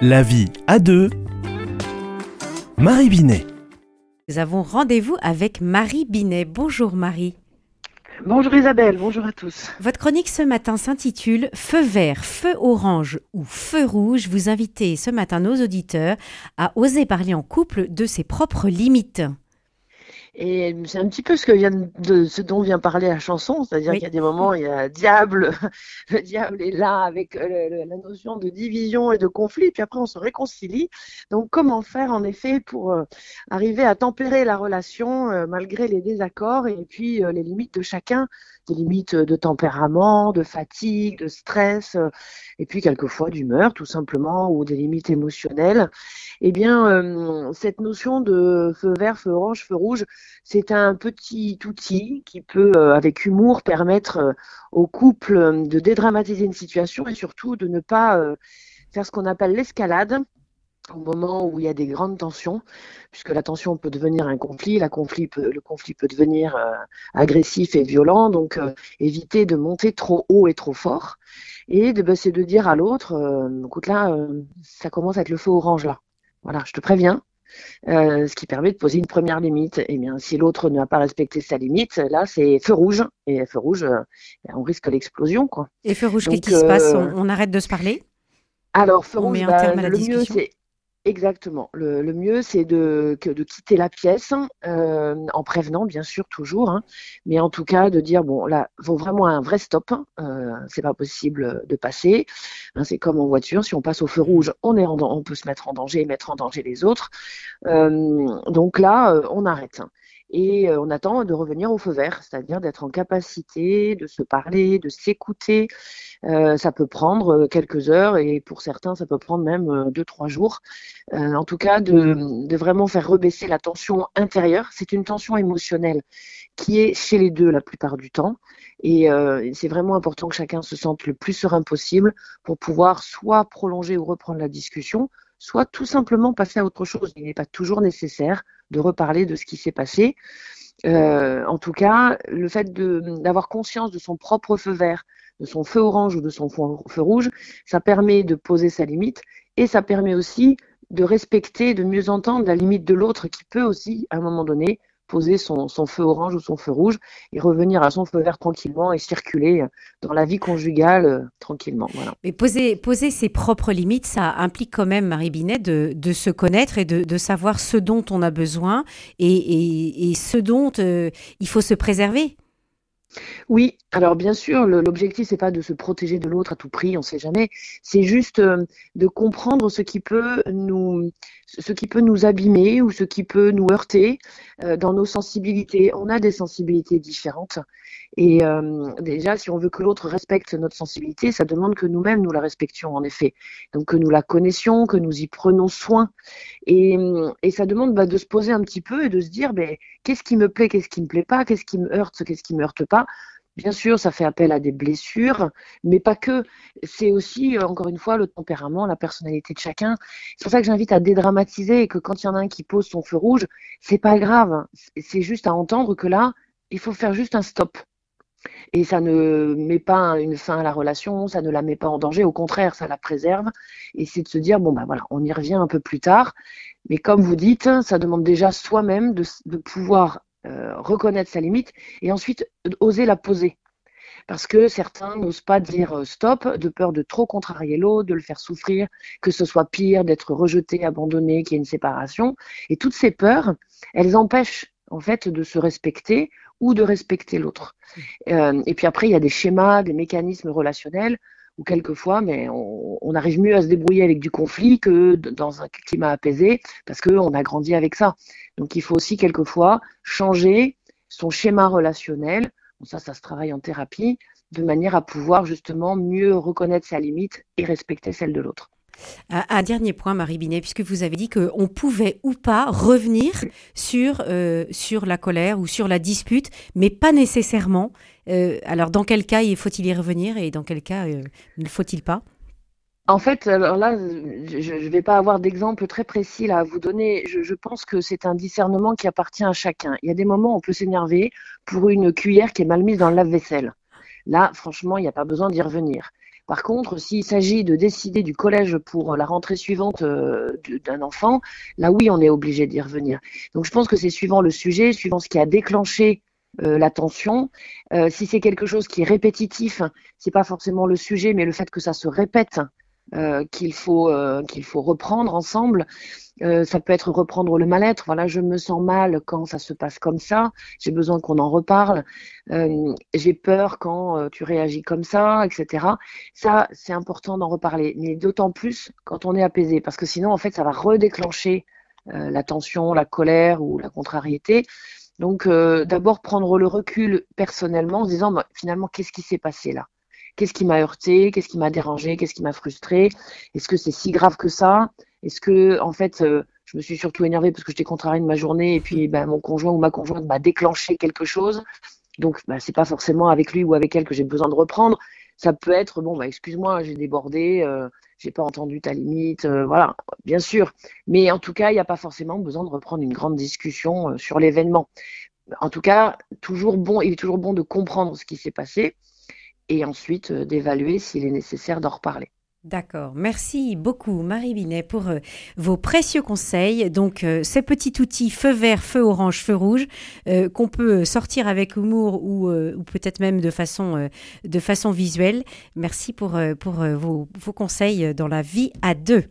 La vie à deux. Marie Binet. Nous avons rendez-vous avec Marie Binet. Bonjour Marie. Bonjour Isabelle, bonjour à tous. Votre chronique ce matin s'intitule Feu vert, feu orange ou feu rouge. Vous invitez ce matin nos auditeurs à oser parler en couple de ses propres limites. Et c'est un petit peu ce, que vient de, ce dont vient parler la chanson, c'est-à-dire qu'il y a des moments, il y a diable, le diable est là avec euh, la notion de division et de conflit, puis après on se réconcilie. Donc comment faire en effet pour euh, arriver à tempérer la relation euh, malgré les désaccords et puis les limites de chacun? Des limites de tempérament, de fatigue, de stress, et puis quelquefois d'humeur tout simplement, ou des limites émotionnelles. Eh bien, cette notion de feu vert, feu orange, feu rouge, c'est un petit outil qui peut, euh, avec humour, permettre au couple de dédramatiser une situation et surtout de ne pas faire ce qu'on appelle l'escalade, au moment où il y a des grandes tensions, puisque la tension peut devenir un conflit, le conflit peut devenir euh, agressif et violent, donc euh, éviter de monter trop haut et trop fort, et de, bah, c'est de dire à l'autre, euh, écoute là, ça commence à être le feu orange là, voilà, je te préviens, ce qui permet de poser une première limite. Et eh bien, si l'autre n'a pas respecté sa limite, là, c'est feu rouge. Et feu rouge, on risque l'explosion. Quoi. Et feu rouge, qu'est-ce qui se passe? on, arrête de se parler? alors, feu rouge, bah, le mieux, c'est Exactement. Le, mieux, c'est de, quitter la pièce euh, en prévenant, bien sûr, toujours, hein. mais en tout cas de dire bon, là, faut vraiment un vrai stop. Euh, c'est pas possible de passer. Hein, c'est comme en voiture, si on passe au feu rouge, on est on peut se mettre en danger et mettre en danger les autres. Euh, donc là, euh, on arrête et euh, on attend de revenir au feu vert, c'est-à-dire d'être en capacité de se parler, de s'écouter. Euh, ça peut prendre euh, quelques heures et pour certains, ça peut prendre même deux, trois jours. en tout cas, de, de, vraiment faire rebaisser la tension intérieure. C'est une tension émotionnelle qui est chez les deux la plupart du temps. Et c'est vraiment important que chacun se sente le plus serein possible pour pouvoir soit prolonger ou reprendre la discussion, soit tout simplement passer à autre chose. Il n'est pas toujours nécessaire de reparler de ce qui s'est passé. Euh, en tout cas, le fait d'avoir conscience de son propre feu vert, de son feu orange ou de son feu rouge, ça permet de poser sa limite et ça permet aussi de respecter, de mieux entendre la limite de l'autre qui peut aussi, à un moment donné, poser son, feu orange ou son feu rouge et revenir à son feu vert tranquillement et circuler dans la vie conjugale euh, tranquillement. Mais poser, poser ses propres limites, ça implique quand même, Marie Binet, de, de se connaître et de, de, savoir ce dont on a besoin et, et, et ce dont euh, il faut se préserver. Oui, alors bien sûr, l'objectif c'est pas de se protéger de l'autre à tout prix, on ne sait jamais. C'est juste euh, de comprendre ce qui peut nous, ce qui peut nous abîmer ou ce qui peut nous heurter euh, dans nos sensibilités. On a des sensibilités différentes et euh, déjà, si on veut que l'autre respecte notre sensibilité, ça demande que nous-mêmes nous la respections en effet. Donc que nous la connaissions, que nous y prenons soin. Et, et ça demande bah, de se poser un petit peu et de se dire ben, qu'est-ce qui me plaît, qu'est-ce qui me plaît pas, qu'est-ce qui me heurte, qu'est-ce qui me heurte pas. Bien sûr, ça fait appel à des blessures, mais pas que. C'est aussi, euh, encore une fois, le tempérament, la personnalité de chacun. C'est pour ça que j'invite à dédramatiser et que quand il y en a un qui pose son feu rouge, c'est pas grave. C'est juste à entendre que là, il faut faire juste un stop. Et ça ne met pas une fin à la relation, ça ne la met pas en danger, au contraire, ça la préserve. Et c'est de se dire, bon, ben voilà, on y revient un peu plus tard. Mais comme vous dites, ça demande déjà soi-même de, pouvoir euh, reconnaître sa limite et ensuite oser la poser. Parce que certains n'osent pas dire euh, stop, de peur de trop contrarier l'autre, de le faire souffrir, que ce soit pire, d'être rejeté, abandonné, qu'il y ait une séparation. Et toutes ces peurs, elles empêchent en fait de se respecter ou de respecter l'autre. Euh, et puis après, il y a des schémas, des mécanismes relationnels où quelquefois, mais on, arrive mieux à se débrouiller avec du conflit que dans un climat apaisé parce qu'on a grandi avec ça. Donc il faut aussi quelquefois changer son schéma relationnel. ça, ça se travaille en thérapie de manière à pouvoir justement mieux reconnaître sa limite et respecter celle de l'autre. Un, dernier point, Marie Binet, puisque vous avez dit qu'on pouvait ou pas revenir sur, euh, sur la colère ou sur la dispute, mais pas nécessairement. Euh, alors, dans quel cas faut-il y revenir et dans quel cas euh, ne faut-il pas? En fait, alors là, je ne vais pas avoir d'exemple très précis à vous donner. Je, je pense que c'est un discernement qui appartient à chacun. Il y a des moments où on peut s'énerver pour une cuillère qui est mal mise dans le lave-vaisselle. Là, franchement, il n'y a pas besoin d'y revenir Par contre, s'il s'agit de décider du collège pour la rentrée suivante d'un enfant, là oui, on est obligé d'y revenir. Donc je pense que c'est suivant le sujet, suivant ce qui a déclenché la tension. si c'est quelque chose qui est répétitif, c'est pas forcément le sujet, mais le fait que ça se répète euh, qu'il faut euh, qu'il faut reprendre ensemble. Euh, ça peut être reprendre le mal-être. Voilà, je me sens mal quand ça se passe comme ça. J'ai besoin qu'on en reparle. J'ai peur quand tu réagis comme ça, etc. Ça, c'est important d'en reparler, mais d'autant plus quand on est apaisé, parce que sinon, en fait, ça va redéclencher la tension, la colère ou la contrariété. Donc, d'abord prendre le recul personnellement en se disant, bah, finalement, qu'est-ce qui s'est passé là? Qu'est-ce qui m'a heurté? Qu'est-ce qui m'a dérangé? Qu'est-ce qui m'a frustré? Est-ce que c'est si grave que ça? Est-ce que, en fait, euh, je me suis surtout énervée parce que j'étais contrariée de ma journée et puis ben, mon conjoint ou ma conjointe m'a déclenché quelque chose. Donc, ben, c'est pas forcément avec lui ou avec elle que j'ai besoin de reprendre. Ça peut être bon, bah, excuse-moi, j'ai débordé, euh, j'ai pas entendu ta limite, euh, voilà, bien sûr. Mais en tout cas, il n'y a pas forcément besoin de reprendre une grande discussion sur l'événement. En tout cas, toujours bon, il est toujours bon de comprendre ce qui s'est passé et ensuite euh, d'évaluer s'il est nécessaire d'en reparler. D'accord. Merci beaucoup, Marie Binet, pour euh, vos précieux conseils. Donc, euh, ces petits outils feu vert, feu orange, feu rouge, qu'on peut sortir avec humour ou, ou peut-être même de façon, de façon visuelle. Merci pour, pour vos, vos conseils dans la vie à deux.